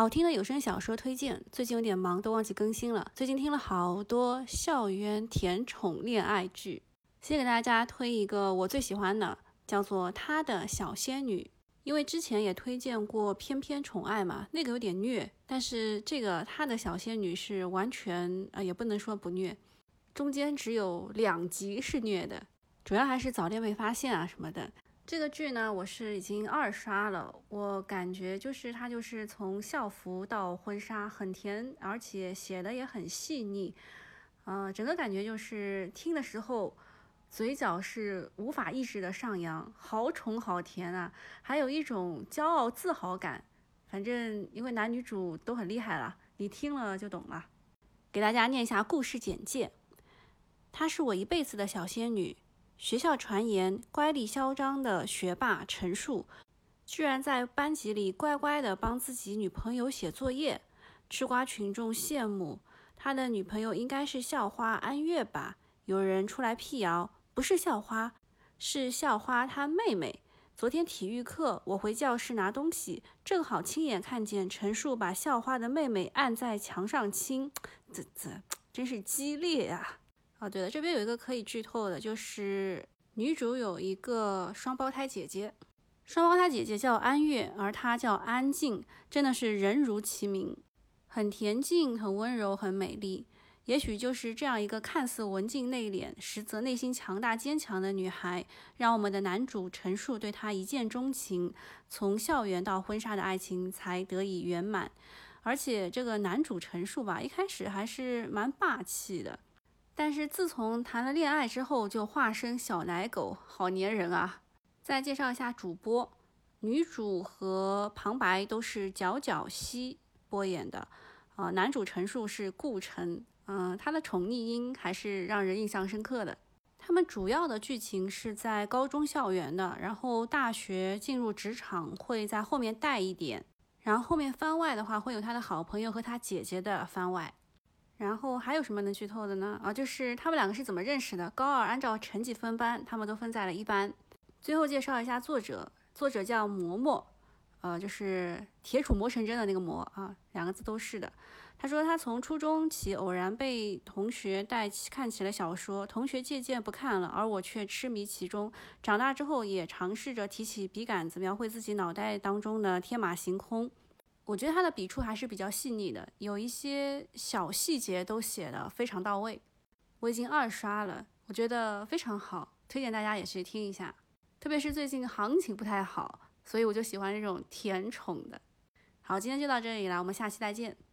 好听的有声小说推荐，最近有点忙，都忘记更新了。最近听了好多校园甜宠恋爱剧，先给大家推一个我最喜欢的，叫做《她的小仙女》。因为之前也推荐过《偏偏宠爱》嘛，那个有点虐，但是这个《她的小仙女》是完全啊，也不能说不虐，中间只有两集是虐的，主要还是早恋被发现啊什么的。这个剧呢，我是已经二刷了。我感觉就是它就是从校服到婚纱，很甜，而且写的也很细腻。呃，整个感觉就是听的时候，嘴角是无法抑制的上扬，好宠好甜啊！还有一种骄傲自豪感。反正因为男女主都很厉害了，你听了就懂了。给大家念一下故事简介：她是我一辈子的小仙女。学校传言，乖戾嚣张的学霸陈树，居然在班级里乖乖地帮自己女朋友写作业。吃瓜群众羡慕他的女朋友，应该是校花安月吧？有人出来辟谣，不是校花，是校花她妹妹。昨天体育课，我回教室拿东西，正好亲眼看见陈树把校花的妹妹按在墙上亲，这这真是激烈呀！哦，对了，这边有一个可以剧透的，就是女主有一个双胞胎姐姐，双胞胎姐姐叫安月，而她叫安静，真的是人如其名，很恬静，很温柔，很美丽。也许就是这样一个看似文静内敛，实则内心强大坚强的女孩，让我们的男主陈树对她一见钟情，从校园到婚纱的爱情才得以圆满。而且这个男主陈树吧，一开始还是蛮霸气的。但是自从谈了恋爱之后，就化身小奶狗，好粘人啊！再介绍一下主播，女主和旁白都是角角溪播演的，啊，男主陈数是顾城，嗯，他的宠溺音还是让人印象深刻的。他们主要的剧情是在高中校园的，然后大学进入职场会在后面带一点，然后后面番外的话会有他的好朋友和他姐姐的番外。然后还有什么能剧透的呢？啊，就是他们两个是怎么认识的？高二按照成绩分班，他们都分在了一班。最后介绍一下作者，作者叫嬷嬷，呃，就是铁杵磨成针的那个磨啊，两个字都是的。他说他从初中起偶然被同学带起看起了小说，同学借鉴不看了，而我却痴迷其中。长大之后也尝试着提起笔杆子，描绘自己脑袋当中的天马行空。我觉得他的笔触还是比较细腻的，有一些小细节都写的非常到位。我已经二刷了，我觉得非常好，推荐大家也去听一下。特别是最近行情不太好，所以我就喜欢这种甜宠的。好，今天就到这里了，我们下期再见。